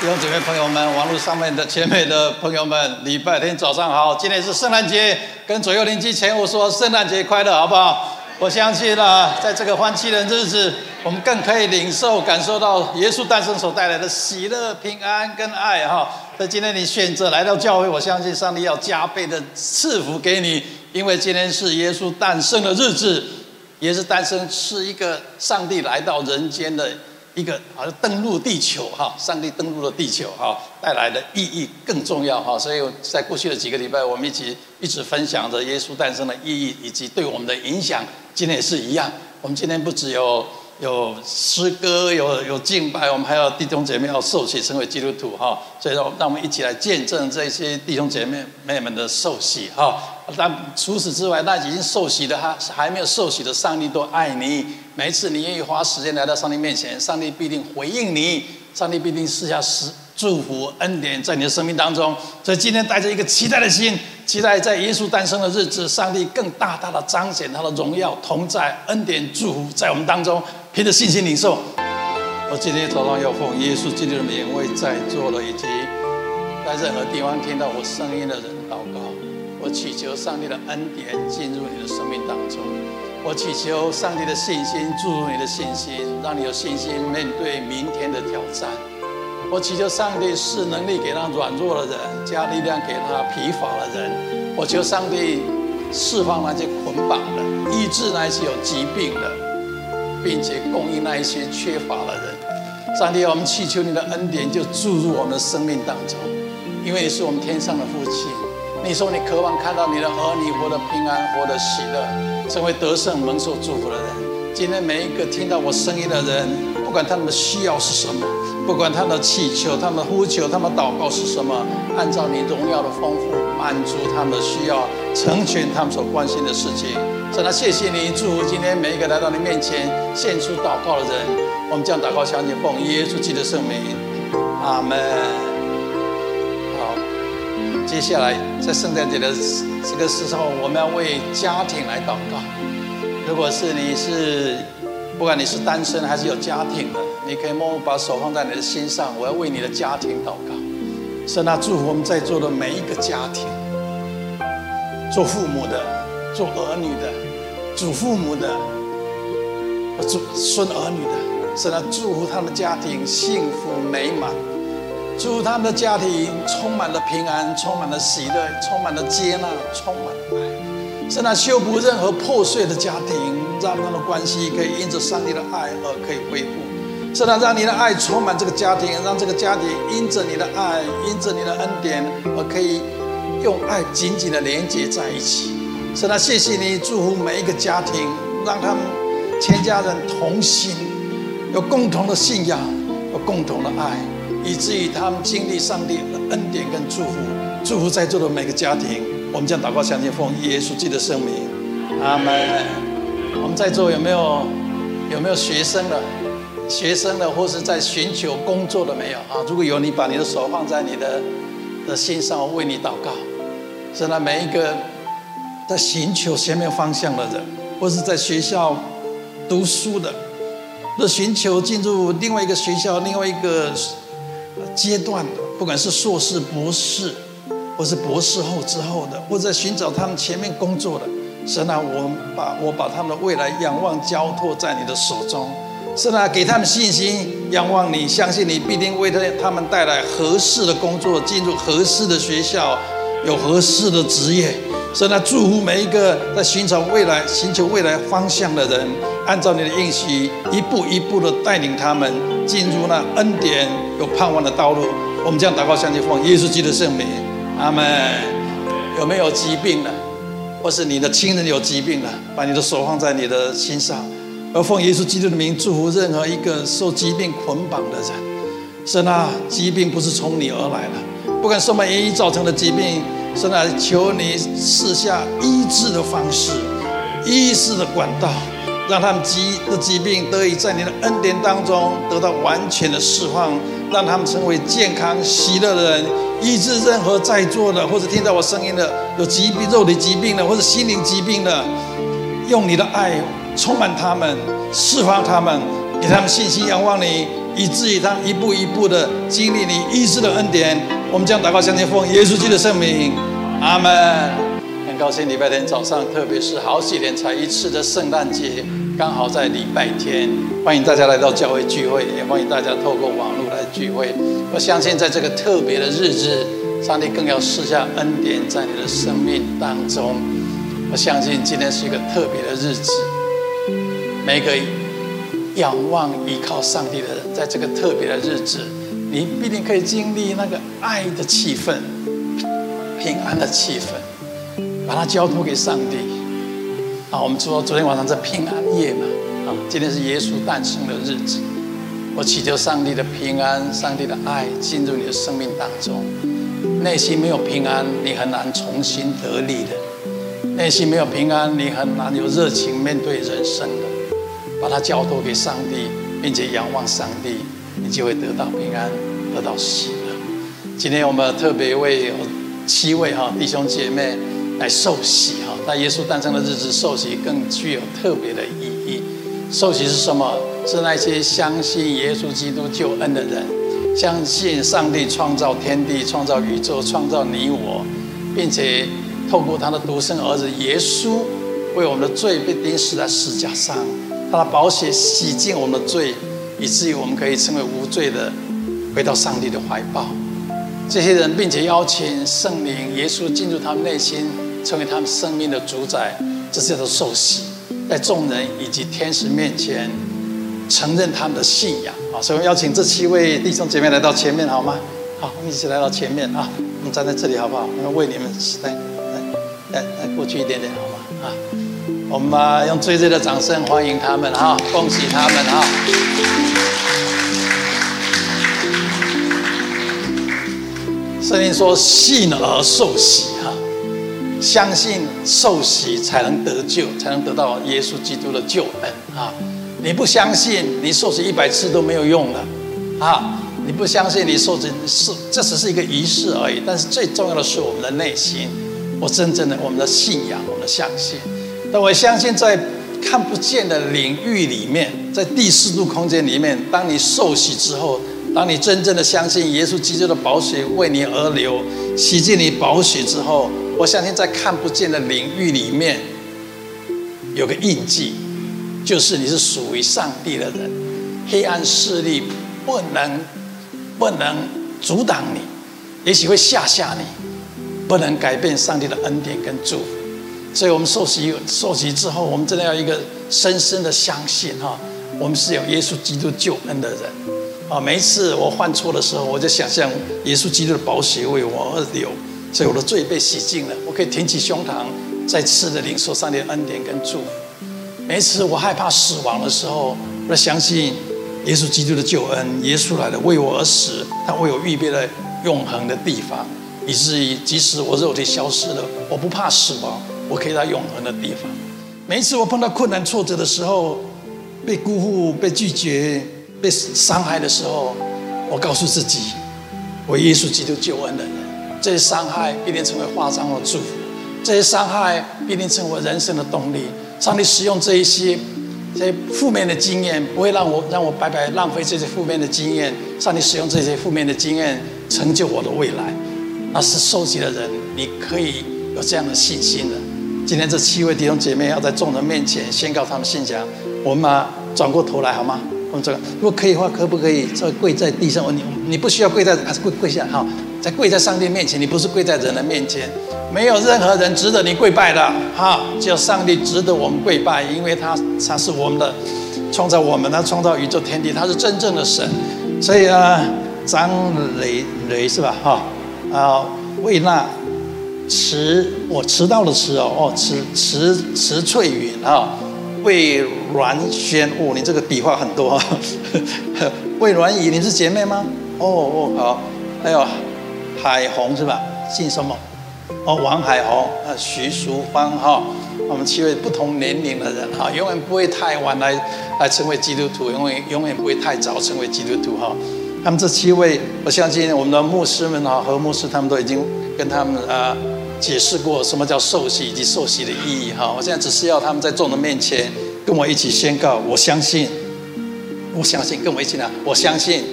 弟兄姊妹朋友们，网络上面的前面的朋友们，礼拜天早上好！今天是圣诞节，跟左右邻居前后说圣诞节快乐，好不好？我相信啊，在这个欢庆的日子，我们更可以领受、感受到耶稣诞生所带来的喜乐、平安跟爱哈。所以今天你选择来到教会，我相信上帝要加倍的赐福给你，因为今天是耶稣诞生的日子，也是诞生是一个上帝来到人间的。一个好像登陆地球哈，上帝登陆了地球哈，带来的意义更重要哈。所以在过去的几个礼拜，我们一起一直分享着耶稣诞生的意义以及对我们的影响。今天也是一样，我们今天不只有有诗歌，有有敬拜，我们还有弟兄姐妹要受洗成为基督徒哈。所以说，让我们一起来见证这些弟兄姐妹妹们的受洗哈。但除此之外，那已经受洗的，还还没有受洗的，上帝都爱你。每一次你愿意花时间来到上帝面前，上帝必定回应你，上帝必定施下施祝福恩典在你的生命当中。所以今天带着一个期待的心，期待在耶稣诞生的日子，上帝更大大的彰显他的荣耀同在，恩典祝福在我们当中，凭着信心领受。我今天早上要奉耶稣基督的名为在座的以及在任何地方听到我声音的人祷告。我祈求上帝的恩典进入你的生命当中，我祈求上帝的信心注入你的信心，让你有信心面对明天的挑战。我祈求上帝赐能力给那软弱的人，加力量给那疲乏的人。我求上帝释放那些捆绑的，医治那些有疾病的，并且供应那一些缺乏的人。上帝，我们祈求你的恩典就注入我们的生命当中，因为你是我们天上的父亲。你说你渴望看到你的儿女活得平安，活得喜乐，成为得胜蒙受祝福的人。今天每一个听到我声音的人，不管他们的需要是什么，不管他们的祈求、他们的呼求、他们的祷告是什么，按照你荣耀的丰富，满足他们的需要，成全他们所关心的事情。真的谢谢你，祝福今天每一个来到你面前献出祷告的人。我们将祷告相信奉耶稣基督的圣名，阿门。接下来，在圣诞节的这个时候，我们要为家庭来祷告。如果是你是，不管你是单身还是有家庭的，你可以默默把手放在你的心上。我要为你的家庭祷告。神啊，祝福我们在座的每一个家庭，做父母的、做儿女的、祖父母的、祖孙儿女的，神啊，祝福他们家庭幸福美满。祝福他们的家庭充满了平安，充满了喜乐，充满了接纳，充满了爱。是那修补任何破碎的家庭，让他们的关系可以因着上帝的爱而可以恢复。是那让你的爱充满这个家庭，让这个家庭因着你的爱，因着你的恩典而可以用爱紧紧的连接在一起。是那谢谢你祝福每一个家庭，让他们全家人同心，有共同的信仰，有共同的爱。以至于他们经历上帝的恩典跟祝福，祝福在座的每个家庭。我们将祷告相信奉耶稣基督的圣名，阿门。我们在座有没有有没有学生的？学生的或是在寻求工作的没有啊？如果有，你把你的手放在你的的心上，我为你祷告。是那每一个在寻求前面方向的人，或是在学校读书的，或寻求进入另外一个学校，另外一个。阶段的，不管是硕士、博士，或是博士后之后的，或者寻找他们前面工作的，神那，我把我把他们的未来仰望交托在你的手中，神啊，给他们信心，仰望你，相信你必定为他他们带来合适的工作，进入合适的学校，有合适的职业。神啊，祝福每一个在寻找未来、寻求未来方向的人，按照你的应许，一步一步的带领他们进入那恩典有盼望的道路。我们将祷告相信奉耶稣基督的圣名，阿门。有没有疾病的，或是你的亲人有疾病的，把你的手放在你的心上，而奉耶稣基督的名祝福任何一个受疾病捆绑的人。神啊，疾病不是从你而来的，不管什么原因造成的疾病。神啊，求你赐下医治的方式，医治的管道，让他们疾的疾病得以在你的恩典当中得到完全的释放，让他们成为健康喜乐的人。医治任何在座的或者听到我声音的有疾病、肉体疾病的或者心灵疾病的，用你的爱充满他们，释放他们，给他们信心，仰望你。以至于他一步一步的经历你医治的恩典。我们将祷告相信奉耶稣基督的圣名，阿门。很高兴礼拜天早上，特别是好几年才一次的圣诞节，刚好在礼拜天，欢迎大家来到教会聚会，也欢迎大家透过网络来聚会。我相信在这个特别的日子，上帝更要施下恩典在你的生命当中。我相信今天是一个特别的日子，每个仰望依靠上帝的人，在这个特别的日子，你必定可以经历那个爱的气氛、平安的气氛，把它交托给上帝。啊，我们说昨天晚上是平安夜嘛，啊，今天是耶稣诞生的日子，我祈求上帝的平安、上帝的爱进入你的生命当中。内心没有平安，你很难重新得力的。内心没有平安，你很难有热情面对人生的。把它交托给上帝，并且仰望上帝，你就会得到平安，得到喜乐。今天我们特别为七位哈弟兄姐妹来受洗哈，在耶稣诞生的日子受洗更具有特别的意义。受洗是什么？是那些相信耶稣基督救恩的人，相信上帝创造天地、创造宇宙、创造你我，并且。透过他的独生儿子耶稣，为我们的罪被钉死在十架上，他的宝血洗净我们的罪，以至于我们可以成为无罪的，回到上帝的怀抱。这些人，并且邀请圣灵耶稣进入他们内心，成为他们生命的主宰，这叫做受洗，在众人以及天使面前承认他们的信仰。啊，所以我邀请这七位弟兄姐妹来到前面，好吗？好，我们一起来到前面啊，我们站在这里好不好？我们为你们来。来来，来过去一点点好吗？啊，我们用最热烈的掌声欢迎他们啊，恭喜他们啊！圣经说信而受洗哈，相信受洗才能得救，才能得到耶稣基督的救恩啊！你不相信，你受洗一百次都没有用的啊！你不相信，你受洗是这只是一个仪式而已，但是最重要的是我们的内心。我真正的我们的信仰，我们的相信。但我相信，在看不见的领域里面，在第四度空间里面，当你受洗之后，当你真正的相信耶稣基督的宝血为你而流，洗净你宝血之后，我相信在看不见的领域里面，有个印记，就是你是属于上帝的人，黑暗势力不能不能阻挡你，也许会吓吓你。不能改变上帝的恩典跟祝福，所以我们受洗受洗之后，我们真的要一个深深的相信哈，我们是有耶稣基督救恩的人啊。每一次我犯错的时候，我就想象耶稣基督的宝血为我而流，所以我的罪被洗净了，我可以挺起胸膛，再次的领受上帝恩典跟祝福。每一次我害怕死亡的时候，我相信耶稣基督的救恩，耶稣来了为我而死，他为我预备了永恒的地方。以至于即使我肉体消失了，我不怕死亡，我可以到永恒的地方。每一次我碰到困难挫折的时候，被辜负、被拒绝、被伤害的时候，我告诉自己，我耶稣基督救恩的人，这些伤害必定成为化妆和祝福，这些伤害必定成为人生的动力。上帝使用这一些这些负面的经验，不会让我让我白白浪费这些负面的经验。上帝使用这些负面的经验，成就我的未来。那是受洗的人，你可以有这样的信心的。今天这七位弟兄姐妹要在众人面前宣告他们信仰。我们嘛转过头来好吗？我们这个如果可以的话，可不可以再跪在地上？你你不需要跪在，还是跪跪下哈？在跪在上帝面前，你不是跪在人的面前。没有任何人值得你跪拜的哈，只有上帝值得我们跪拜，因为他他是我们的创造我们，他创造宇宙天地，他是真正的神。所以啊，张雷雷是吧？哈。啊，为那迟我迟到的迟哦哦，迟迟迟翠云啊，魏阮轩哦，你这个笔画很多啊。魏阮仪，你是姐妹吗？哦哦好，还有海红是吧？姓什么？哦，王海红啊，徐淑芳哈，我们七位不同年龄的人哈，永远不会太晚来来成为基督徒，因为永远不会太早成为基督徒哈。他们这七位，我相信我们的牧师们哈，和牧师他们都已经跟他们啊解释过什么叫受洗以及受洗的意义哈。我现在只是要他们在众人面前跟我一起宣告：我相信，我相信，跟我一起来，我相信，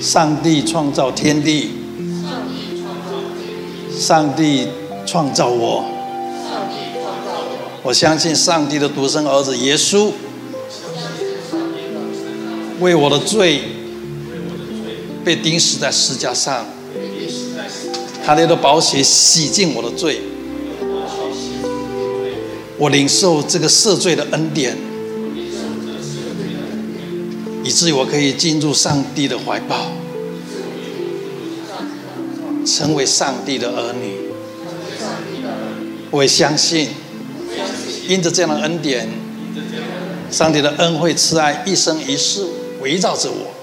上帝创造天地，上帝创造我，我相信上帝的独生儿子耶稣，为我的罪被钉死在十字架上，他那的宝血洗净我的罪，我领受这个赦罪的恩典。以至于我可以进入上帝的怀抱，成为上帝的儿女。我也相信，因着这样的恩典，上帝的恩惠慈爱一生一世围绕着我。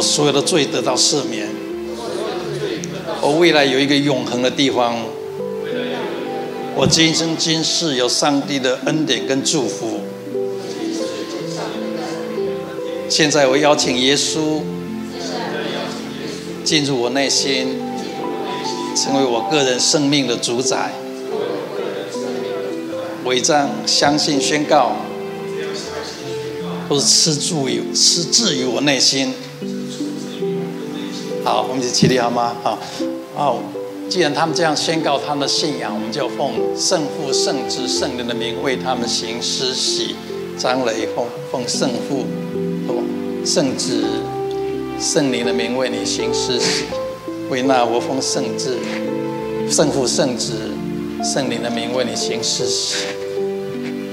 我所有的罪得到赦免，我未来有一个永恒的地方。我今生今世有上帝的恩典跟祝福。现在我邀请耶稣进入我内心，成为我个人生命的主宰。我这样相信宣告，都是吃住于吃治于我内心。好，我们一起起立好吗？好，哦。既然他们这样宣告他们的信仰，我们就奉圣父、圣子、圣灵的名为他们行施洗。张磊奉奉圣父、圣子、圣灵的名为你行施洗。维纳我奉圣子、圣父、圣子、圣灵的名为你行施洗。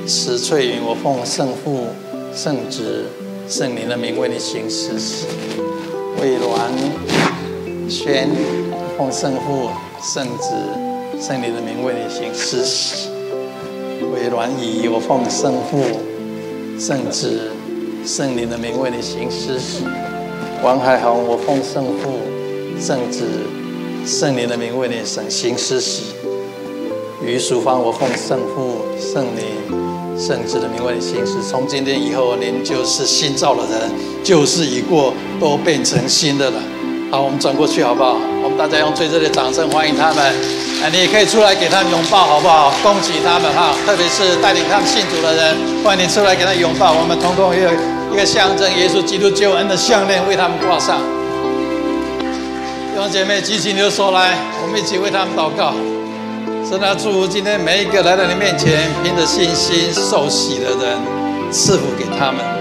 石翠云我奉圣父、圣子、圣灵的名为你行施洗。魏鸾宣奉圣父。圣子、圣灵的名为你行施洗，为鸾仪，我奉圣父、圣子、圣灵的名为你行施洗。王海红，我奉圣父、圣子、圣灵的名为你行行施洗。余淑芳，我奉圣父、圣灵、圣子的名为你行施。从今天以后，您就是新造的人，旧事已过，都变成新的了。好，我们转过去好不好？我们大家用最热烈的掌声欢迎他们。哎，你也可以出来给他们拥抱，好不好？恭喜他们哈！特别是带领他们信主的人，欢迎你出来给他拥抱。我们统统有一个象征耶稣基督救恩的项链为他们挂上。弟兄姐妹，举起你的手来，我们一起为他们祷告。神啊，祝福今天每一个来到你面前凭着信心受洗的人，赐福给他们。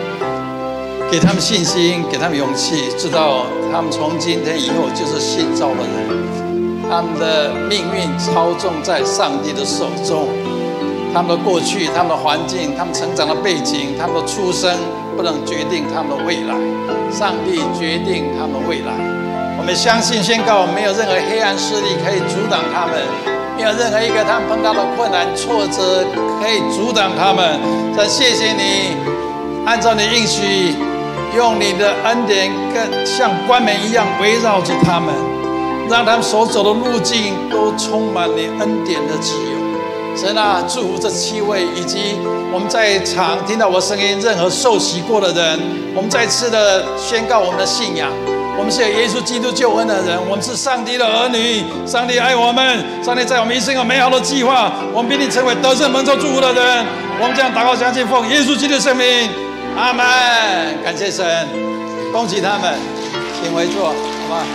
给他们信心，给他们勇气，知道他们从今天以后就是新造的人，他们的命运操纵在上帝的手中，他们的过去、他们的环境、他们成长的背景、他们的出生不能决定他们的未来，上帝决定他们的未来。我们相信宣告，没有任何黑暗势力可以阻挡他们，没有任何一个他们碰到的困难挫折可以阻挡他们。再谢谢你，按照你应许。用你的恩典，更像冠冕一样围绕着他们，让他们所走的路径都充满你恩典的自由。神啊，祝福这七位以及我们在场听到我声音任何受洗过的人，我们再次的宣告我们的信仰。我们是有耶稣基督救恩的人，我们是上帝的儿女。上帝爱我们，上帝在我们一生有美好的计划。我们必定成为得胜蒙受祝福的人。我们将祷告相信，奉耶稣基督的圣名。阿门，感谢神，恭喜他们，请回座，好吧？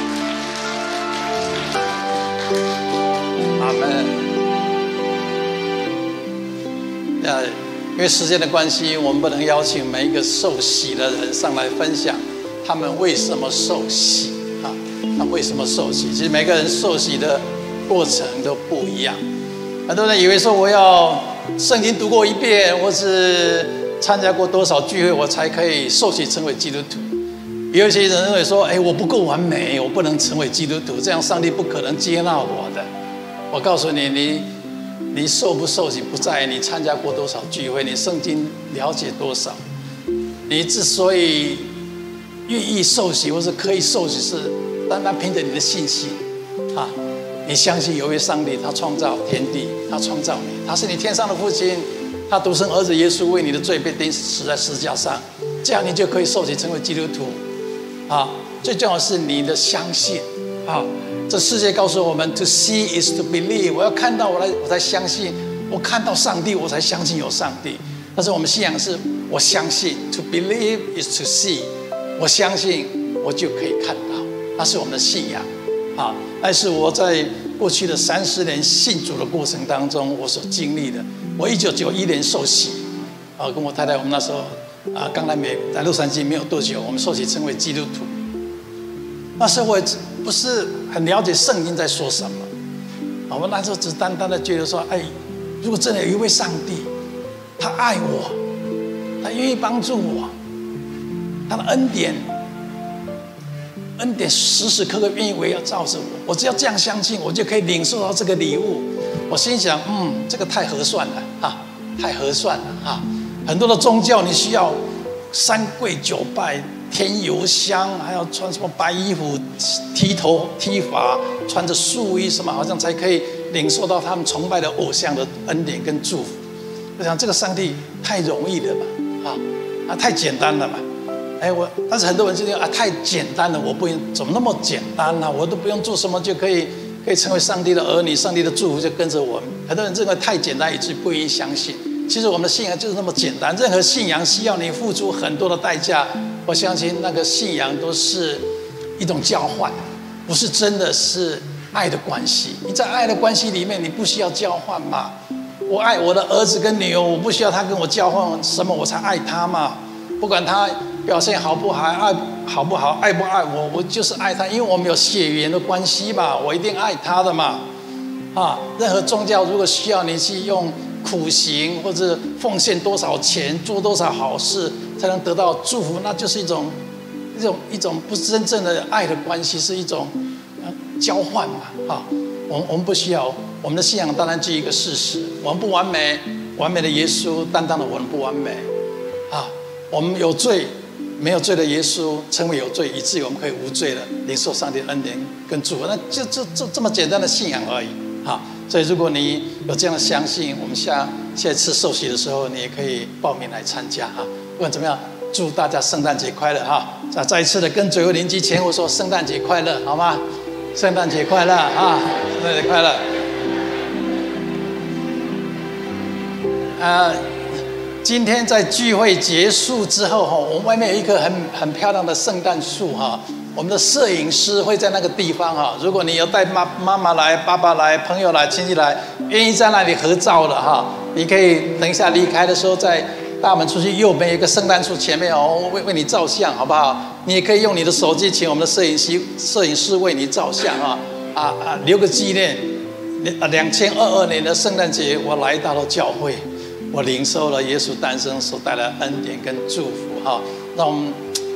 阿门。呃，因为时间的关系，我们不能邀请每一个受洗的人上来分享他们为什么受洗啊？他为什么受洗？其实每个人受洗的过程都不一样。很多人以为说我要圣经读过一遍，或是。参加过多少聚会，我才可以受洗成为基督徒？有些人认为说：“哎，我不够完美，我不能成为基督徒，这样上帝不可能接纳我的。”我告诉你，你你受不受洗不在你参加过多少聚会，你圣经了解多少。你之所以愿意受洗或是可以受洗，是单单凭着你的信心啊！你相信有位上帝，他创造天地，他创造你，他是你天上的父亲。他独生儿子耶稣为你的罪被钉死在十字架上，这样你就可以受洗成为基督徒。啊，最重要的是你的相信。啊，这世界告诉我们，to see is to believe。我要看到我来，我才相信。我看到上帝，我才相信有上帝。但是我们信仰是，我相信，to believe is to see，我相信我就可以看到，那是我们的信仰啊。但是我在过去的三十年信主的过程当中，我所经历的。我一九九一年受洗，啊，跟我太太，我们那时候啊刚来美，在洛杉矶没有多久，我们受洗成为基督徒。那时候我不是很了解圣经在说什么，我们那时候只单单的觉得说，哎，如果真的有一位上帝，他爱我，他愿意帮助我，他的恩典，恩典时时刻刻愿意围绕罩着我，我只要这样相信，我就可以领受到这个礼物。我心想，嗯，这个太合算了啊，太合算了啊！很多的宗教你需要三跪九拜。添油香，还要穿什么白衣服、剃头、剃发，穿着素衣，什么好像才可以领受到他们崇拜的偶像的恩典跟祝福。我想这个上帝太容易了吧？啊啊，太简单了嘛！哎，我但是很多人就觉得啊，太简单了，我不用怎么那么简单呢、我都不用做什么就可以可以成为上帝的儿女，上帝的祝福就跟着我们。很多人认为太简单，以致不愿意相信。其实我们的信仰就是那么简单，任何信仰需要你付出很多的代价。我相信那个信仰都是一种交换，不是真的是爱的关系。你在爱的关系里面，你不需要交换嘛？我爱我的儿子跟女儿，我不需要他跟我交换什么，我才爱他嘛？不管他表现好不好，爱好不好，爱不爱我，我就是爱他，因为我们有血缘的关系嘛，我一定爱他的嘛。啊，任何宗教如果需要你去用。苦行或者奉献多少钱，做多少好事才能得到祝福，那就是一种一种一种不真正的爱的关系，是一种交换嘛？哈，我们我们不需要我们的信仰，当然基于一个事实：我们不完美，完美的耶稣担当了我们不完美。啊，我们有罪，没有罪的耶稣成为有罪，以至于我们可以无罪的领受上帝的恩典跟祝福，那就就就这么简单的信仰而已。哈。所以，如果你有这样的相信，我们下下一次受洗的时候，你也可以报名来参加哈。不管怎么样，祝大家圣诞节快乐哈！再再一次的跟左右邻居前后说圣诞节快乐，好吗？圣诞节快乐啊！圣诞节快乐。啊，今天在聚会结束之后哈，我们外面有一棵很很漂亮的圣诞树哈。我们的摄影师会在那个地方哈，如果你有带妈妈妈来、爸爸来、朋友来、亲戚来，愿意在那里合照的哈，你可以等一下离开的时候，在大门出去右边有一个圣诞树前面哦，为为你照相好不好？你也可以用你的手机请我们的摄影师摄影师为你照相啊啊啊，留个纪念。两千二二年的圣诞节，我来到了教会，我领受了耶稣诞生所带来的恩典跟祝福哈，让我们。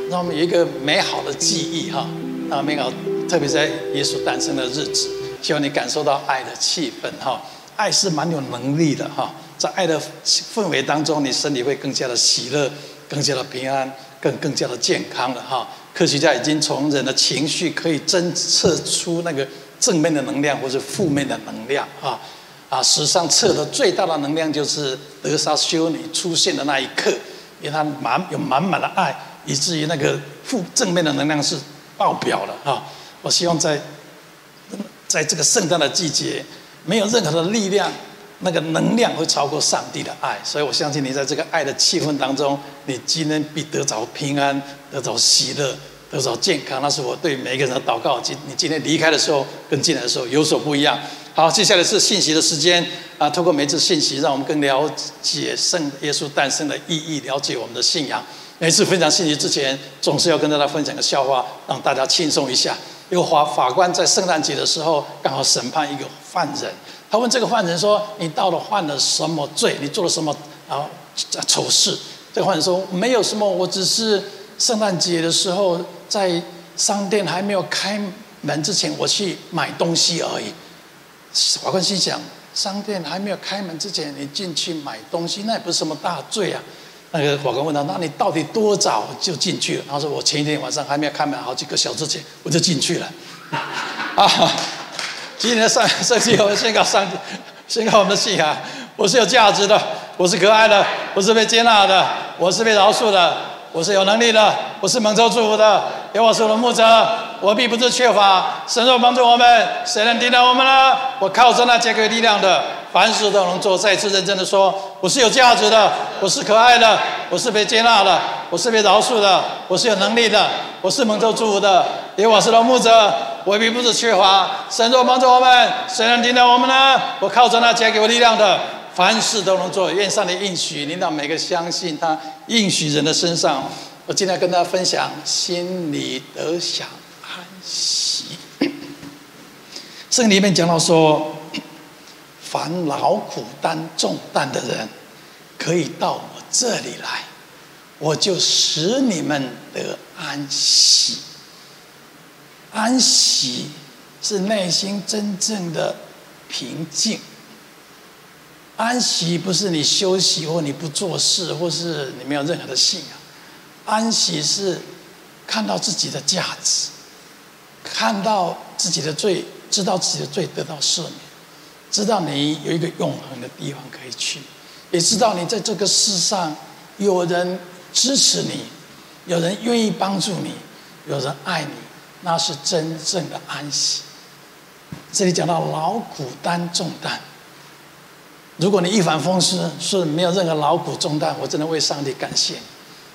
让我们有一个美好的记忆哈，啊，美好，特别在耶稣诞生的日子，希望你感受到爱的气氛哈。爱是蛮有能力的哈，在爱的氛围当中，你身体会更加的喜乐，更加的平安，更更加的健康了哈。科学家已经从人的情绪可以侦测出那个正面的能量或者负面的能量啊啊，史上测的最大的能量就是德萨修女出现的那一刻，因为她满有满满的爱。以至于那个负正面的能量是爆表了啊！我希望在在这个圣诞的季节，没有任何的力量，那个能量会超过上帝的爱。所以我相信你在这个爱的气氛当中，你今天必得着平安，得着喜乐，得着健康。那是我对每一个人的祷告。今你今天离开的时候，跟进来的时候有所不一样。好，接下来是信息的时间啊！透过每次信息，让我们更了解圣耶稣诞生的意义，了解我们的信仰。每次分享信息之前，总是要跟大家分享个笑话，让大家轻松一下。有法法官在圣诞节的时候，刚好审判一个犯人。他问这个犯人说：“你到底犯了什么罪？你做了什么啊丑事？”这个犯人说：“没有什么，我只是圣诞节的时候，在商店还没有开门之前，我去买东西而已。”法官心想：“商店还没有开门之前，你进去买东西，那也不是什么大罪啊。”那个法官问他：“那你到底多早就进去了？”他说：“我前一天晚上还没有开门，好几个小时前我就进去了。”啊，今天的上圣经，我们宣告上，宣告我们的信仰：我是有价值的，我是可爱的，我是被接纳的，我是被饶恕的，我是有能力的，我是蒙受祝福的。有我是我的牧者，我必不是缺乏。神若帮助我们，谁能抵挡我们呢？我靠着那加给力量的。凡事都能做。再次认真的说，我是有价值的，我是可爱的，我是被接纳的，我是被饶恕的，我是有能力的，我是蒙受祝福的。耶和华是我牧者，我必不是缺乏。神若帮助我们，谁能抵挡我们呢？我靠着那加给我力量的，凡事都能做。愿上帝应许领导每个相信他应许人的身上。我今天跟大家分享，心里得享喜。圣经里面讲到说，凡劳苦担重担的人，可以到我这里来，我就使你们得安息。安息是内心真正的平静。安息不是你休息或你不做事，或是你没有任何的信仰。安息是看到自己的价值，看到自己的罪，知道自己的罪得到赦免，知道你有一个永恒的地方可以去，也知道你在这个世上有人支持你，有人愿意帮助你，有人爱你。那是真正的安息。这里讲到劳苦担重担，如果你一帆风顺，是没有任何劳苦重担，我真的为上帝感谢。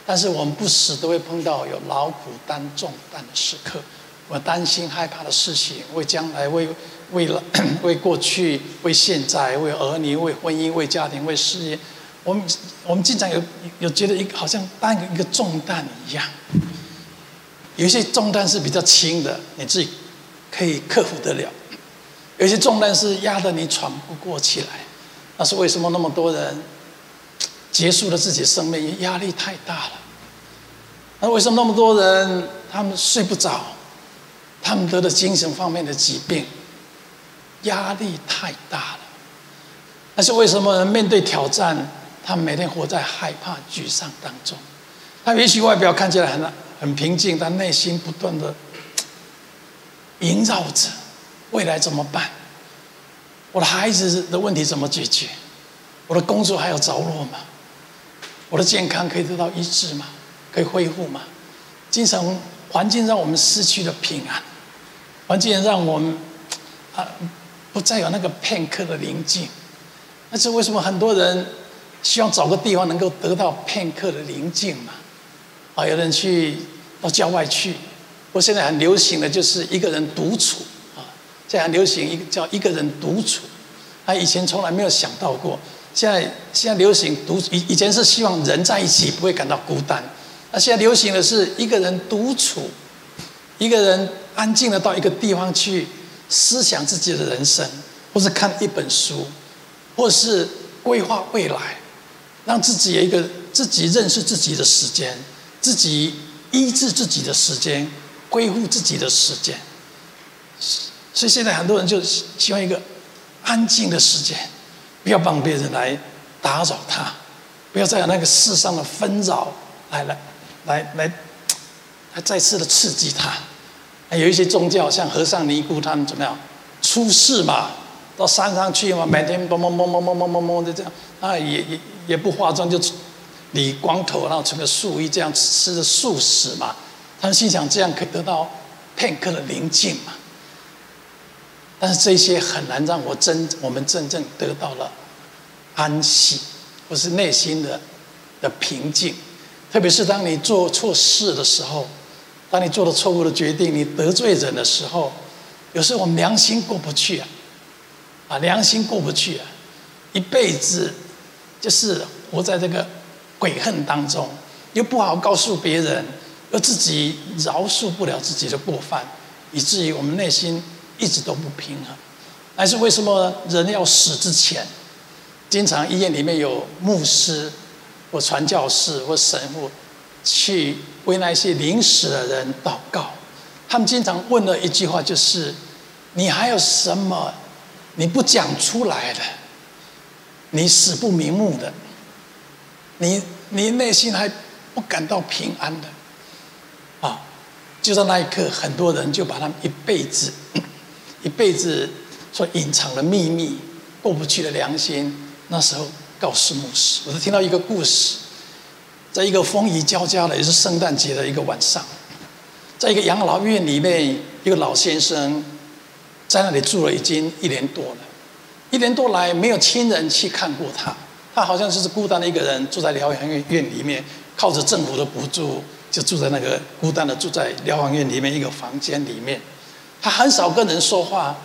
但是我们不时都会碰到有劳苦担重担的时刻，我担心害怕的事情，为将来，为为了 为过去，为现在，为儿女，为婚姻，为家庭，为事业，我们我们经常有有觉得一个好像担一个重担一样。有些重担是比较轻的，你自己可以克服得了；有些重担是压得你喘不过气来。那是为什么那么多人结束了自己生命？因为压力太大了。那为什么那么多人他们睡不着？他们得了精神方面的疾病，压力太大了。那是为什么面对挑战，他们每天活在害怕、沮丧当中？他也许外表看起来很很平静，但内心不断的萦绕着未来怎么办？我的孩子的问题怎么解决？我的工作还有着落吗？我的健康可以得到医治吗？可以恢复吗？精神环境让我们失去了平安，环境让我们啊不再有那个片刻的宁静。那是为什么很多人希望找个地方能够得到片刻的宁静嘛？啊，有人去到郊外去，我现在很流行的就是一个人独处啊，现在很流行一个叫一个人独处，他以前从来没有想到过，现在现在流行独以以前是希望人在一起不会感到孤单，那现在流行的是一个人独处，一个人安静的到一个地方去思想自己的人生，或是看一本书，或是规划未来，让自己有一个自己认识自己的时间。自己医治自己的时间，恢复自己的时间，所以现在很多人就希望一个安静的时间，不要帮别人来打扰他，不要再有那个世上的纷扰来来来来，来再次的刺激他。有一些宗教像和尚尼姑他们怎么样出世嘛，到山上去嘛，每天蹦蹦蹦蹦蹦蹦蹦蹦就这样，啊也也也不化妆就。理光头，然后穿个素衣，这样吃着素食嘛。他们心想这样可以得到片刻的宁静嘛。但是这些很难让我真我们真正得到了安息，或是内心的的平静。特别是当你做错事的时候，当你做了错误的决定，你得罪人的时候，有时候我们良心过不去啊，啊良心过不去啊，一辈子就是活在这个。悔恨当中，又不好告诉别人，又自己饶恕不了自己的过犯，以至于我们内心一直都不平衡。还是为什么人要死之前，经常医院里面有牧师或传教士或神父去为那些临死的人祷告？他们经常问的一句话就是：“你还有什么你不讲出来的？你死不瞑目的？”你你内心还不感到平安的啊？就在那一刻，很多人就把他们一辈子、一辈子所隐藏的秘密、过不去的良心，那时候告诉牧师。我就听到一个故事，在一个风雨交加的，也是圣诞节的一个晚上，在一个养老院里面，一个老先生在那里住了已经一年多了。一年多来没有亲人去看过他，他好像就是孤单的一个人住在疗养院院里面，靠着政府的补助，就住在那个孤单的住在疗养院里面一个房间里面。他很少跟人说话，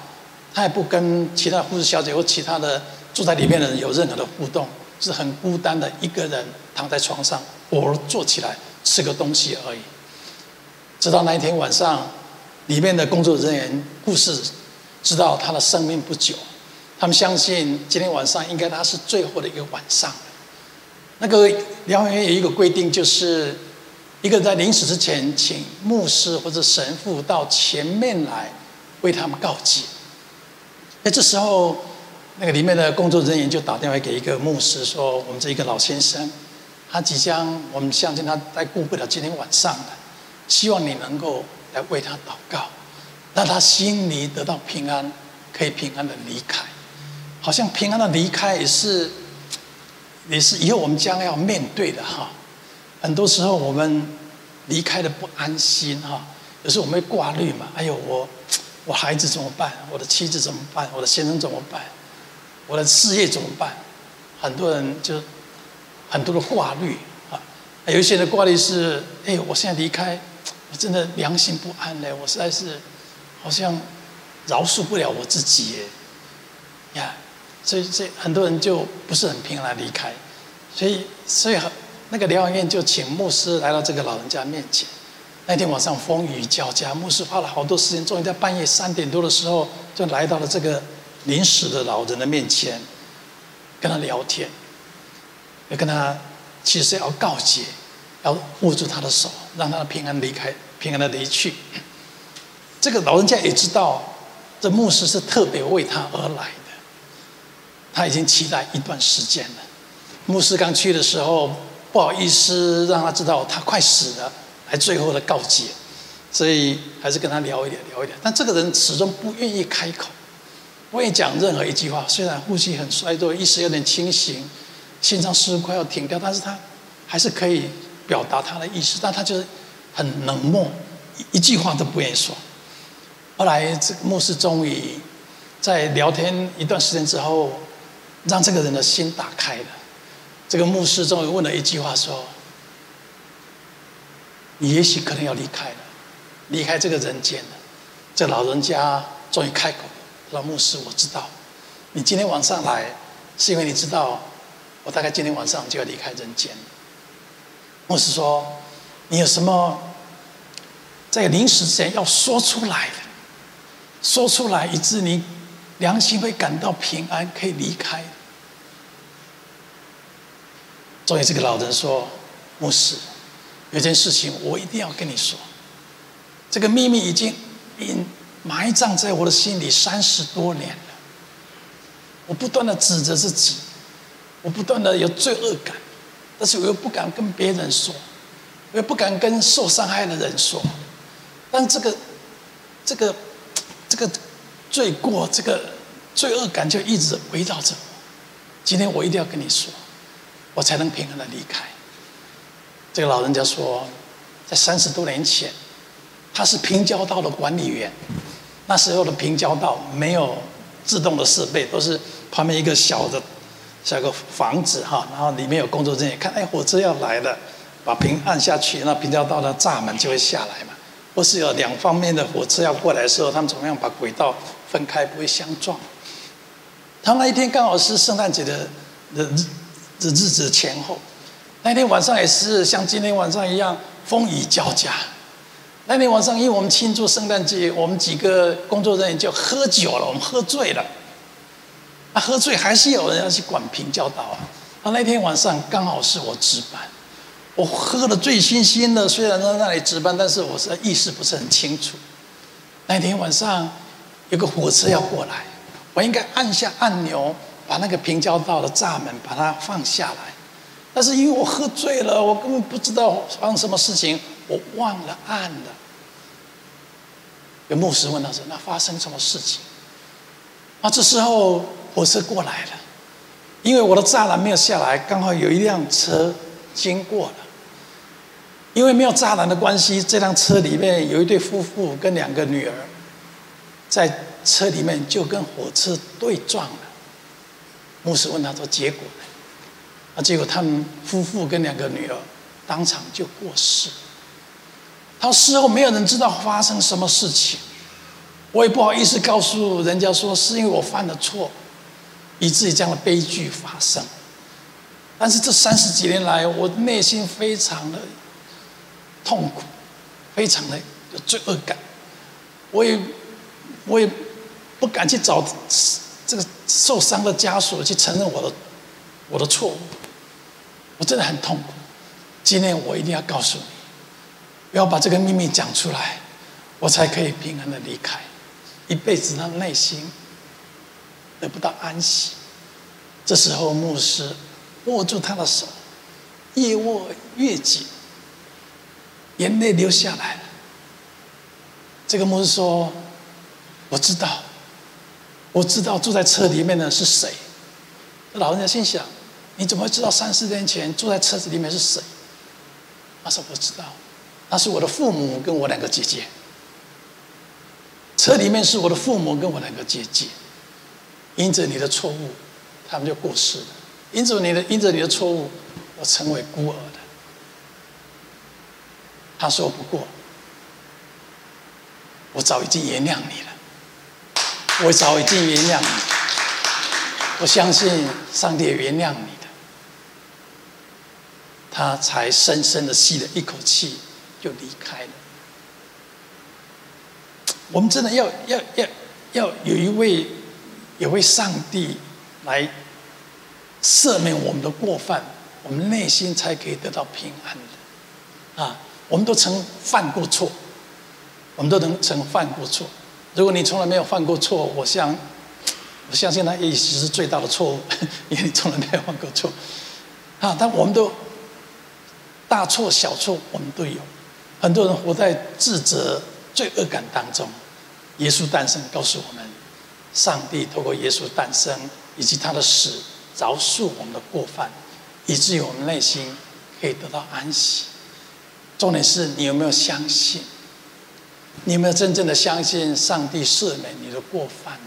他也不跟其他护士小姐或其他的住在里面的人有任何的互动，是很孤单的一个人躺在床上，偶尔坐起来吃个东西而已。直到那一天晚上，里面的工作人员、护士知道他的生命不久。他们相信今天晚上应该他是最后的一个晚上。那个疗养院有一个规定，就是一个人在临死之前，请牧师或者神父到前面来为他们告解。那这时候，那个里面的工作人员就打电话给一个牧师说：“我们这一个老先生，他即将，我们相信他再过不了今天晚上了，希望你能够来为他祷告，让他心里得到平安，可以平安的离开。”好像平安的离开也是，也是以后我们将要面对的哈。很多时候我们离开的不安心哈，有时候我们会挂虑嘛。哎呦，我 我孩子怎么办？我的妻子怎么办？我的先生怎么办？我的事业怎么办？很多人就很多的挂虑啊。有一些人挂虑是：哎，我现在离开，我真的良心不安嘞。我实在是好像饶恕不了我自己耶呀。所以，这很多人就不是很平安离开，所以，所以那个疗养院就请牧师来到这个老人家面前。那天晚上风雨交加，牧师花了好多时间，终于在半夜三点多的时候，就来到了这个临死的老人的面前，跟他聊天，要跟他其实要告诫，要握住他的手，让他平安离开，平安的离去。这个老人家也知道，这牧师是特别为他而来的。他已经期待一段时间了。牧师刚去的时候，不好意思让他知道他快死了，来最后的告诫，所以还是跟他聊一点，聊一点。但这个人始终不愿意开口，不愿意讲任何一句话。虽然呼吸很衰弱，意识有点清醒，心脏似乎快要停掉，但是他还是可以表达他的意思。但他就是很冷漠，一句话都不愿意说。后来这个牧师终于在聊天一段时间之后。让这个人的心打开了。这个牧师终于问了一句话说：“你也许可能要离开了，离开这个人间了。”这老人家终于开口：“老牧师，我知道，你今天晚上来，是因为你知道，我大概今天晚上就要离开人间。”牧师说：“你有什么在临死之前要说出来的？说出来，以致你良心会感到平安，可以离开。”终于，这个老人说：“牧师，有件事情我一定要跟你说。这个秘密已经隐埋葬在我的心里三十多年了。我不断的指责自己，我不断的有罪恶感，但是我又不敢跟别人说，我又不敢跟受伤害的人说。但这个、这个、这个罪过，这个罪恶感就一直围绕着我。今天我一定要跟你说。”我才能平安的离开。这个老人家说，在三十多年前，他是平交道的管理员。那时候的平交道没有自动的设备，都是旁边一个小的、小个房子哈，然后里面有工作人员看，哎，火车要来了，把屏按下去，那平交道的闸门就会下来嘛。或是有两方面的火车要过来的时候，他们怎么样把轨道分开，不会相撞。他那一天刚好是圣诞节的的日。这日子前后，那天晚上也是像今天晚上一样风雨交加。那天晚上，因为我们庆祝圣诞节，我们几个工作人员就喝酒了，我们喝醉了。啊，喝醉还是有人要去管平交道啊。啊，那天晚上刚好是我值班，我喝得醉醺醺的，虽然在那里值班，但是我是意识不是很清楚。那天晚上有个火车要过来，我应该按下按钮。把那个平交道的闸门把它放下来，但是因为我喝醉了，我根本不知道发生什么事情，我忘了按了。有牧师问他说：“那发生什么事情？”啊，这时候火车过来了，因为我的栅栏没有下来，刚好有一辆车经过了。因为没有栅栏的关系，这辆车里面有一对夫妇跟两个女儿，在车里面就跟火车对撞了。牧师问他说：“结果呢？”啊，结果他们夫妇跟两个女儿当场就过世。他事后没有人知道发生什么事情，我也不好意思告诉人家说是因为我犯了错，以至于这样的悲剧发生。但是这三十几年来，我内心非常的痛苦，非常的有罪恶感。我也我也不敢去找这个受伤的家属去承认我的我的错误。我真的很痛苦。今天我一定要告诉你，不要把这个秘密讲出来，我才可以平安的离开，一辈子让内心得不到安息。这时候，牧师。握住他的手，越握越紧，眼泪流下来了。这个牧师说：“我知道，我知道住在车里面的是谁。”老人家心想：“你怎么会知道三四天前住在车子里面是谁？”他说：“我知道，那是我的父母跟我两个姐姐。车里面是我的父母跟我两个姐姐，因着你的错误，他们就过世了。”因着你的，因着你的错误，我成为孤儿的。他说：“不过，我早已经原谅你了，我早已经原谅你。我相信上帝也原谅你的。”他才深深的吸了一口气，就离开了。我们真的要要要要有一位，也为上帝来。赦免我们的过犯，我们内心才可以得到平安的。啊，我们都曾犯过错，我们都能曾犯过错。如果你从来没有犯过错，我想，我相信那也许是最大的错误，因 为你从来没有犯过错。啊，但我们都大错小错，我们都有。很多人活在自责、罪恶感当中。耶稣诞生，告诉我们，上帝透过耶稣诞生以及他的死。饶恕我们的过犯，以至于我们内心可以得到安息。重点是你有没有相信？你有没有真正的相信上帝赦免你的过犯？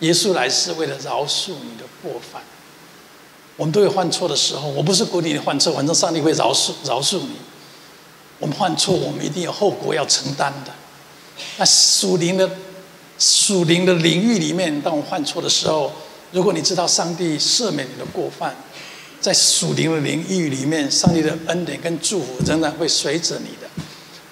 耶稣来是为了饶恕你的过犯。我们都有犯错的时候，我不是鼓励你犯错，反正上帝会饶恕饶恕你。我们犯错，我们一定有后果要承担的。那属灵的属灵的领域里面，当我犯错的时候。如果你知道上帝赦免你的过犯，在属灵的领域里面，上帝的恩典跟祝福仍然会随着你的。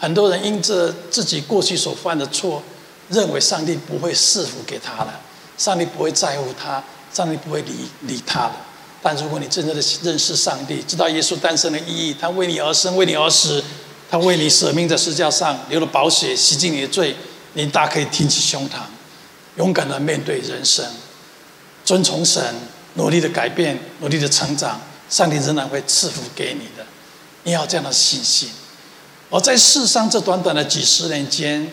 很多人因着自己过去所犯的错，认为上帝不会赐福给他了，上帝不会在乎他，上帝不会理理他的。但如果你真正的认识上帝，知道耶稣诞生的意义，他为你而生，为你而死，他为你舍命在十字架上流了宝血，洗净你的罪，你大可以挺起胸膛，勇敢的面对人生。遵从神，努力的改变，努力的成长，上帝仍然会赐福给你的。你要这样的信心。而在世上这短短的几十年间，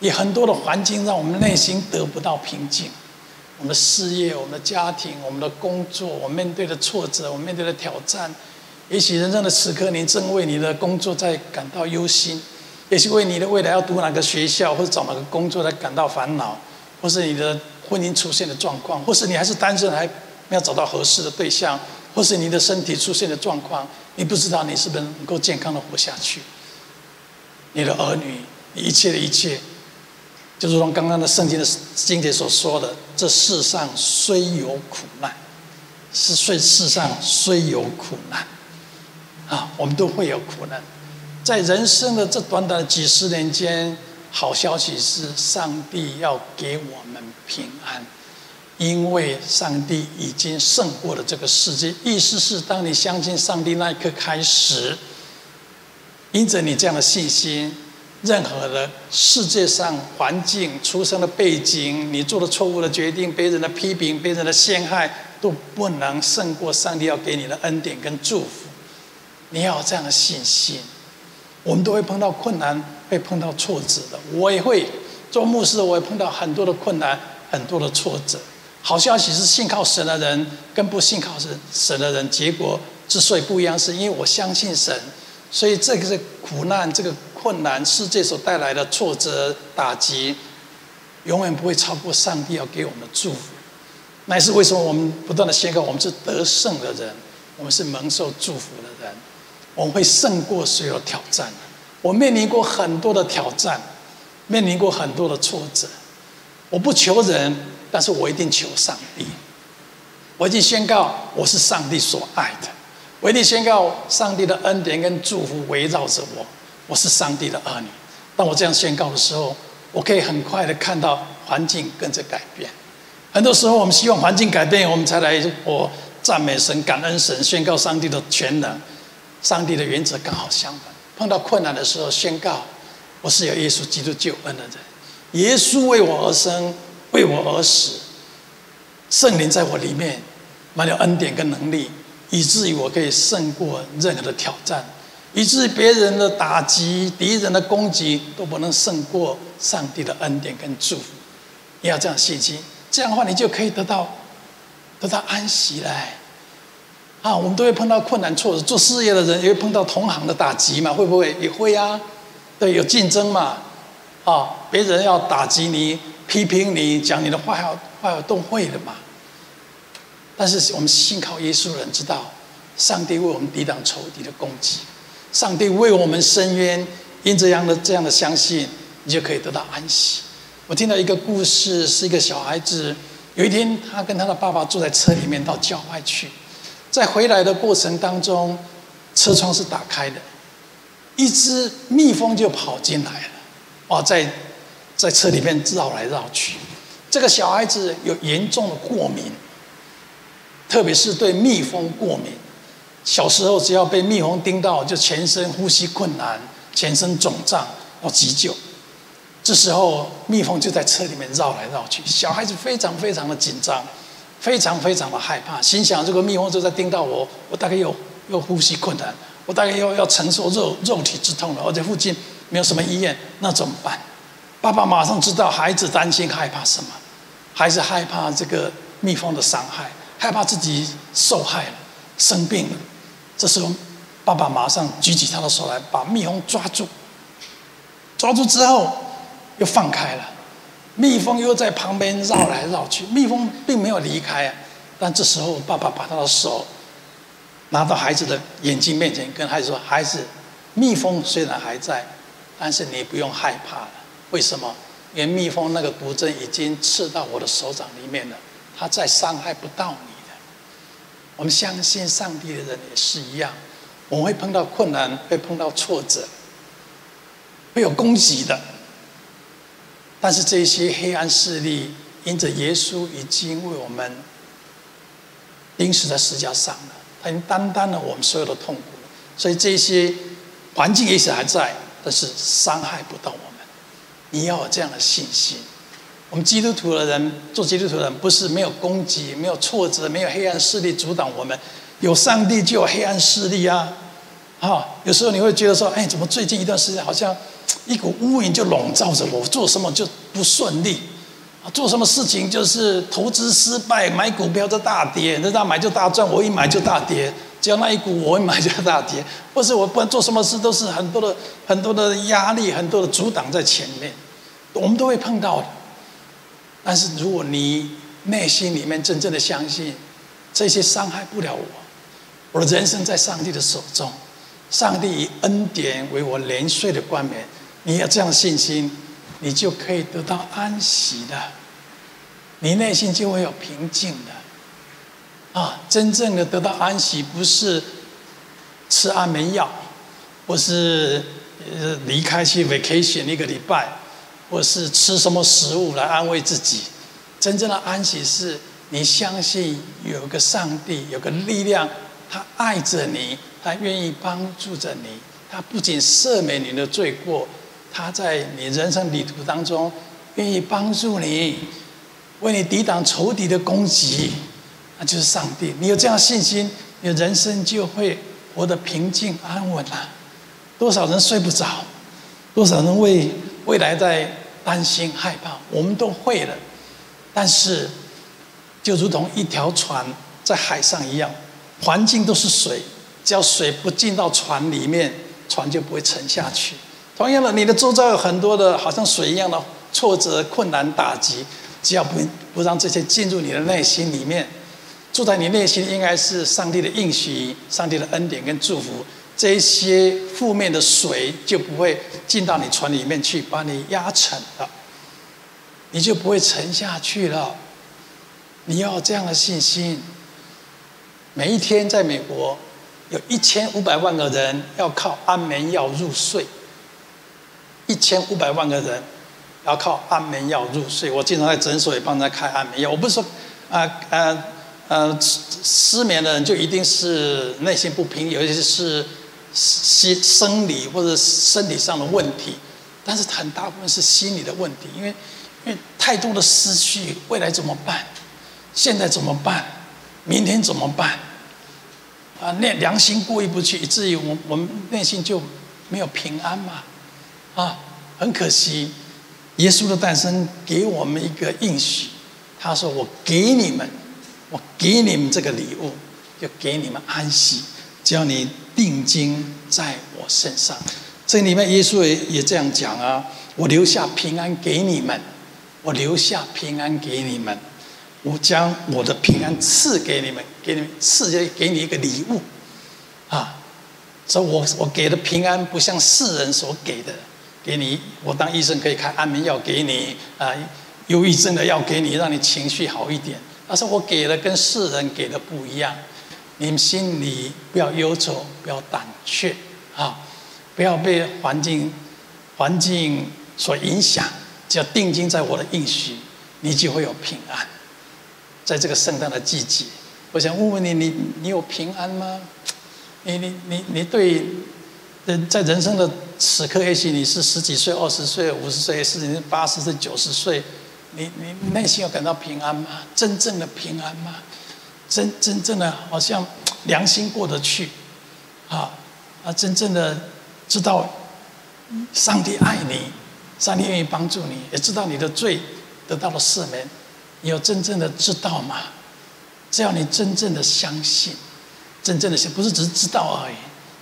也很多的环境让我们内心得不到平静。我们的事业、我们的家庭、我们的工作，我们面对的挫折，我们面对的挑战。也许人生的此刻，你正为你的工作在感到忧心；也许为你的未来要读哪个学校或者找哪个工作在感到烦恼，或是你的。婚姻出现的状况，或是你还是单身，还没有找到合适的对象，或是你的身体出现的状况，你不知道你是不是能够健康的活下去。你的儿女，一切的一切，就如同刚刚的圣经的经节所说的，这世上虽有苦难，是虽世上虽有苦难，啊，我们都会有苦难，在人生的这短短的几十年间。好消息是，上帝要给我们平安，因为上帝已经胜过了这个世界。意思是，当你相信上帝那一刻开始，因着你这样的信心，任何的世界上环境、出生的背景、你做的错误的决定、别人的批评、别人的陷害，都不能胜过上帝要给你的恩典跟祝福。你要有这样的信心。我们都会碰到困难。会碰到挫折的，我也会做牧师，我也碰到很多的困难，很多的挫折。好消息是，信靠神的人跟不信靠神神的人，结果之所以不一样，是因为我相信神，所以这个是苦难，这个困难，世界所带来的挫折打击，永远不会超过上帝要给我们的祝福。那也是为什么我们不断的宣告，我们是得胜的人，我们是蒙受祝福的人，我们会胜过所有挑战。我面临过很多的挑战，面临过很多的挫折。我不求人，但是我一定求上帝。我一定宣告，我是上帝所爱的。我一定宣告，上帝的恩典跟祝福围绕着我。我是上帝的儿女。当我这样宣告的时候，我可以很快的看到环境跟着改变。很多时候，我们希望环境改变，我们才来我赞美神、感恩神、宣告上帝的全能。上帝的原则刚好相反。碰到困难的时候，宣告我是有耶稣基督救恩的人。耶稣为我而生，为我而死。圣灵在我里面，满有恩典跟能力，以至于我可以胜过任何的挑战，以至于别人的打击、敌人的攻击都不能胜过上帝的恩典跟祝福。你要这样信心，这样的话，你就可以得到得到安息来。啊，我们都会碰到困难挫折，做事业的人也会碰到同行的打击嘛？会不会？也会啊。对，有竞争嘛？啊，别人要打击你、批评你、讲你的坏话，坏话都会的嘛。但是我们信靠耶稣的人知道，上帝为我们抵挡仇敌的攻击，上帝为我们伸冤。因这样的这样的相信，你就可以得到安息。我听到一个故事，是一个小孩子，有一天他跟他的爸爸坐在车里面到郊外去，在回来的过程当中，车窗是打开的，一只蜜蜂就跑进来了。哦，在在车里面绕来绕去，这个小孩子有严重的过敏，特别是对蜜蜂过敏。小时候只要被蜜蜂叮到，就全身呼吸困难，全身肿胀，要急救。这时候蜜蜂就在车里面绕来绕去，小孩子非常非常的紧张，非常非常的害怕，心想：这个蜜蜂就在叮到我，我大概又又呼吸困难，我大概又要承受肉肉体之痛了，而且附近。没有什么医院，那怎么办？爸爸马上知道孩子担心害怕什么，孩子害怕这个蜜蜂的伤害，害怕自己受害了、生病了。这时候，爸爸马上举起他的手来，把蜜蜂抓住。抓住之后，又放开了，蜜蜂又在旁边绕来绕去。蜜蜂并没有离开啊，但这时候，爸爸把他的手拿到孩子的眼睛面前，跟孩子说：“孩子，蜜蜂虽然还在。”但是你不用害怕了，为什么？因为蜜蜂那个毒针已经刺到我的手掌里面了，它再伤害不到你的。我们相信上帝的人也是一样，我们会碰到困难，会碰到挫折，会有攻击的。但是这些黑暗势力，因着耶稣已经为我们钉死在十字架上了，他已经担当了我们所有的痛苦，所以这些环境也许还在。但是伤害不到我们，你要有这样的信心。我们基督徒的人做基督徒的人，不是没有攻击、没有挫折、没有黑暗势力阻挡我们，有上帝就有黑暗势力啊！哈，有时候你会觉得说，哎，怎么最近一段时间好像一股乌云就笼罩着我，做什么就不顺利啊？做什么事情就是投资失败，买股票就大跌，人家买就大赚，我一买就大跌。只要那一股我一买就大跌，或是我不管做什么事都是很多的 很多的压力，很多的阻挡在前面，我们都会碰到的。但是如果你内心里面真正的相信，这些伤害不了我，我的人生在上帝的手中，上帝以恩典为我年岁的冠冕，你有这样的信心，你就可以得到安息的，你内心就会有平静的。啊，真正的得到安息，不是吃安眠药，或是呃离开去 vacation 一个礼拜，或是吃什么食物来安慰自己。真正的安息是你相信有个上帝，有个力量，他爱着你，他愿意帮助着你。他不仅赦免你的罪过，他在你人生旅途当中愿意帮助你，为你抵挡仇敌的攻击。那就是上帝，你有这样信心，你的人生就会活得平静安稳了。多少人睡不着，多少人为未来在担心害怕，我们都会了。但是，就如同一条船在海上一样，环境都是水，只要水不进到船里面，船就不会沉下去。同样的，你的周遭有很多的好像水一样的挫折、困难、打击。只要不不让这些进入你的内心里面，住在你内心应该是上帝的应许、上帝的恩典跟祝福。这些负面的水就不会进到你船里面去，把你压沉了，你就不会沉下去了。你要有这样的信心。每一天在美国，有一千五百万个人要靠安眠药入睡。一千五百万个人要靠安眠药入睡。我经常在诊所也帮人家开安眠药。我不是说啊啊呃失眠的人就一定是内心不平，尤其是心生理或者身体上的问题，但是很大部分是心理的问题，因为因为太多的思绪，未来怎么办？现在怎么办？明天怎么办？啊，那良心过意不去，以至于我我们内心就没有平安嘛。啊，很可惜，耶稣的诞生给我们一个应许，他说：“我给你们，我给你们这个礼物，就给你们安息，只要你定睛在我身上。”这里面耶稣也也这样讲啊：“我留下平安给你们，我留下平安给你们，我将我的平安赐给你们，给你们赐给给你一个礼物。”啊，所以我我给的平安不像世人所给的。给你，我当医生可以开安眠药给你啊，忧郁症的药给你，让你情绪好一点。但是我给的跟世人给的不一样，你们心里不要忧愁，不要胆怯啊，不要被环境环境所影响，只要定睛在我的应许，你就会有平安。在这个圣诞的季节，我想问问你，你你有平安吗？你你你你对？人在人生的此刻，也许你是十几岁、二十岁、五十岁，甚至八十岁、九十岁，你你内心有感到平安吗？真正的平安吗？真真正的好像良心过得去，啊啊，真正的知道上帝爱你，上帝愿意帮助你，也知道你的罪得到了赦免，有真正的知道吗？只要你真正的相信，真正的相，不是只是知道而已。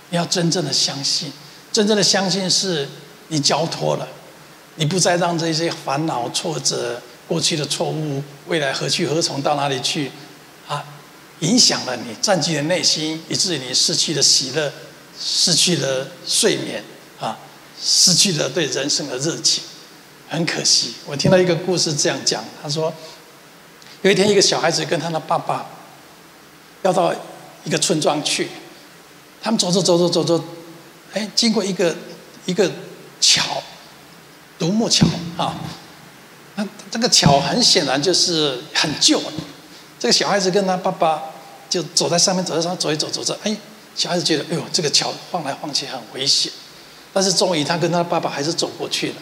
你要真正的相信，真正的相信是你交托了，你不再让这些烦恼、挫折、过去的错误、未来何去何从、到哪里去，啊，影响了你，占据了内心，以至于你失去了喜乐，失去了睡眠，啊，失去了对人生的热情，很可惜。我听到一个故事这样讲，他说，有一天一个小孩子跟他的爸爸要到一个村庄去。他们走着走着走着，哎，经过一个一个桥，独木桥啊。那这个桥很显然就是很旧。这个小孩子跟他爸爸就走在上面，走在上面走一走走着，哎，小孩子觉得，哎呦，这个桥晃来晃去很危险。但是终于他跟他爸爸还是走过去了。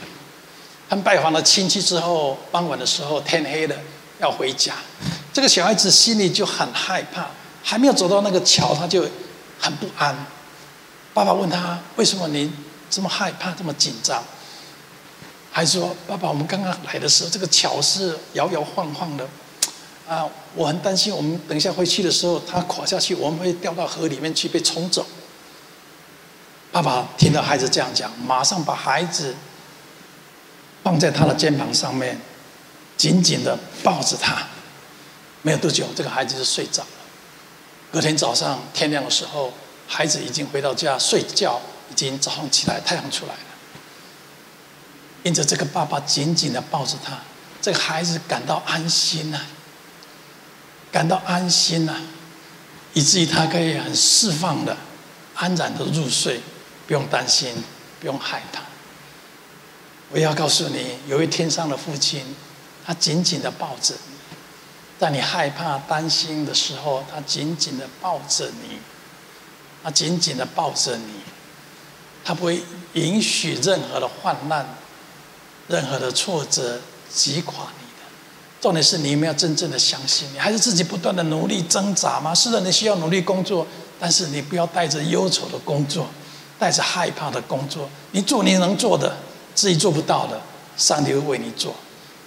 他们拜访了亲戚之后，傍晚的时候天黑了，要回家。这个小孩子心里就很害怕，还没有走到那个桥，他就。很不安，爸爸问他：“为什么你这么害怕，这么紧张？”还说：“爸爸，我们刚刚来的时候，这个桥是摇摇晃晃的，啊，我很担心，我们等一下回去的时候，它垮下去，我们会掉到河里面去被冲走。”爸爸听到孩子这样讲，马上把孩子放在他的肩膀上面，紧紧的抱着他。没有多久，这个孩子就睡着了。隔天早上天亮的时候，孩子已经回到家睡觉，已经早上起来，太阳出来了。因着这个爸爸紧紧的抱着他，这个孩子感到安心呐、感到安心呐、以至于他可以很释放的、安然的入睡，不用担心，不用害怕。我要告诉你，有一天上的父亲，他紧紧的抱着你。在你害怕、担心的时候，他紧紧的抱着你，他紧紧的抱着你，他不会允许任何的患难、任何的挫折击垮你的。重点是你有没有真正的相信？你还是自己不断的努力挣扎吗？是的，你需要努力工作，但是你不要带着忧愁的工作，带着害怕的工作。你做你能做的，自己做不到的，上帝会为你做。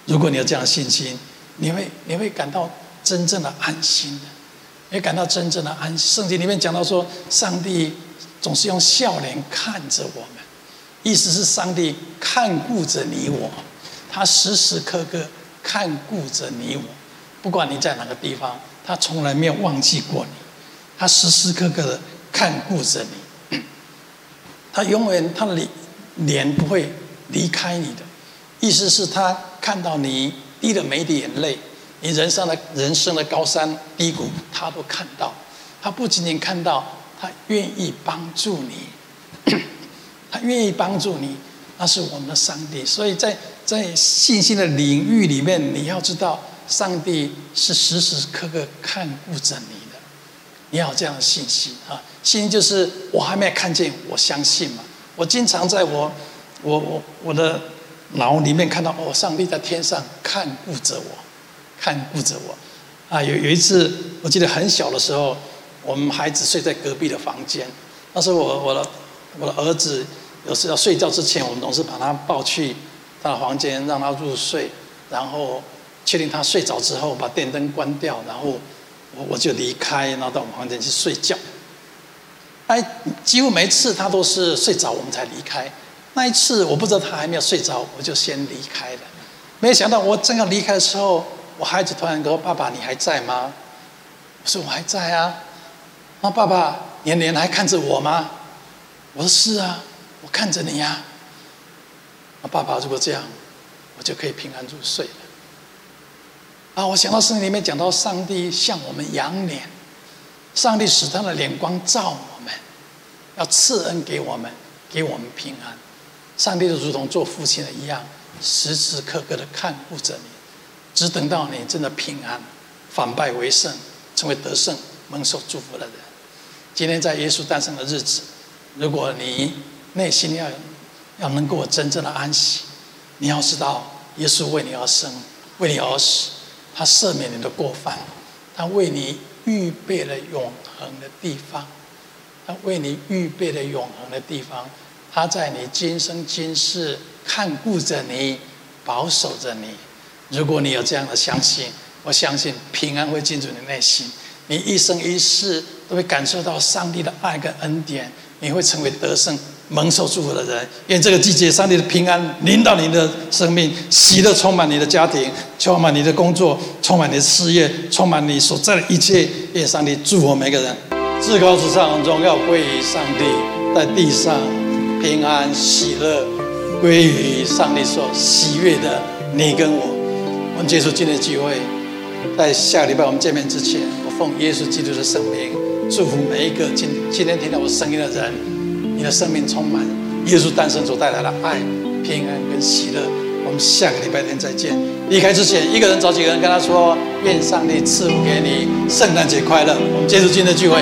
如果你有这样的信心。你会你会感到真正的安心的，你会感到真正的安心。圣经里面讲到说，上帝总是用笑脸看着我们，意思是上帝看顾着你我，他时时刻刻看顾着你我，不管你在哪个地方，他从来没有忘记过你，他时时刻刻的看顾着你，他永远他的脸脸不会离开你的，意思是，他看到你滴的每一滴眼泪，你人生的人生的高山低谷，他都看到，他不仅仅看到，他愿意帮助你，他愿意帮助你。那是我们的上帝，所以在在信心的领域里面，你要知道，上帝是时时刻刻看顾着你的。你要有这样的信心啊！信心就是我还没看见，我相信嘛。我经常在我我我我的然后里面看到，哦，上帝在天上看顾着我，看顾着我。啊，有有一次，我记得很小的时候，我们孩子睡在隔壁的房间，那时候我我的我的儿子。有时要睡觉之前，我们总是把他抱去他的房间，让他入睡，然后确定他睡着之后，把电灯关掉，然后我我就离开，然后到我们房间去睡觉。哎，几乎每次他都是睡着，我们才离开。那一次我不知道他还没有睡着，我就先离开了。没想到我正要离开的时候，我孩子突然说：“爸爸，你还在吗？”我说：“我还在啊。”那爸爸，你脸还看着我吗？我说：“是啊。”我看着你呀，啊，爸爸，如果这样，我就可以平安入睡了。啊，我想到圣经里面讲到，上帝向我们仰脸，上帝使他的脸光照我们，要赐恩给我们，给我们平安。上帝就如同做父亲的一样，时时刻刻的看顾着你，只等到你真的平安，反败为胜，成为得胜、蒙受祝福的人。今天在耶稣诞生的日子，如果你内心要要能够真正的安息，你要知道，耶稣为你而生，为你而死，他赦免你的过犯，他为你预备了永恒的地方，他为你预备了永恒的地方，他在你今生今世看顾着你，保守着你。如果你有这样的相信，我相信平安会进入你内心，你一生一世都会感受到上帝的爱跟恩典，你会成为得胜。蒙受祝福的人，愿这个季节上帝的平安临到你的生命，喜乐充满你的家庭，充满你的工作，充满你的事业，充满你所在的一切。愿上帝祝福每个人，至高之上荣耀归于上帝，在地上平安喜乐归于上帝所喜悦的你跟我。我们结束今天的聚会，在下个礼拜我们见面之前，我奉耶稣基督的圣名，祝福每一个今今天听到我声音的人。你的生命充满耶稣诞生所带来的爱、平安跟喜乐。我们下个礼拜天再见。离开之前，一个人找几个人跟他说：“愿上帝赐福给你，圣诞节快乐。”我们结束今天的聚会。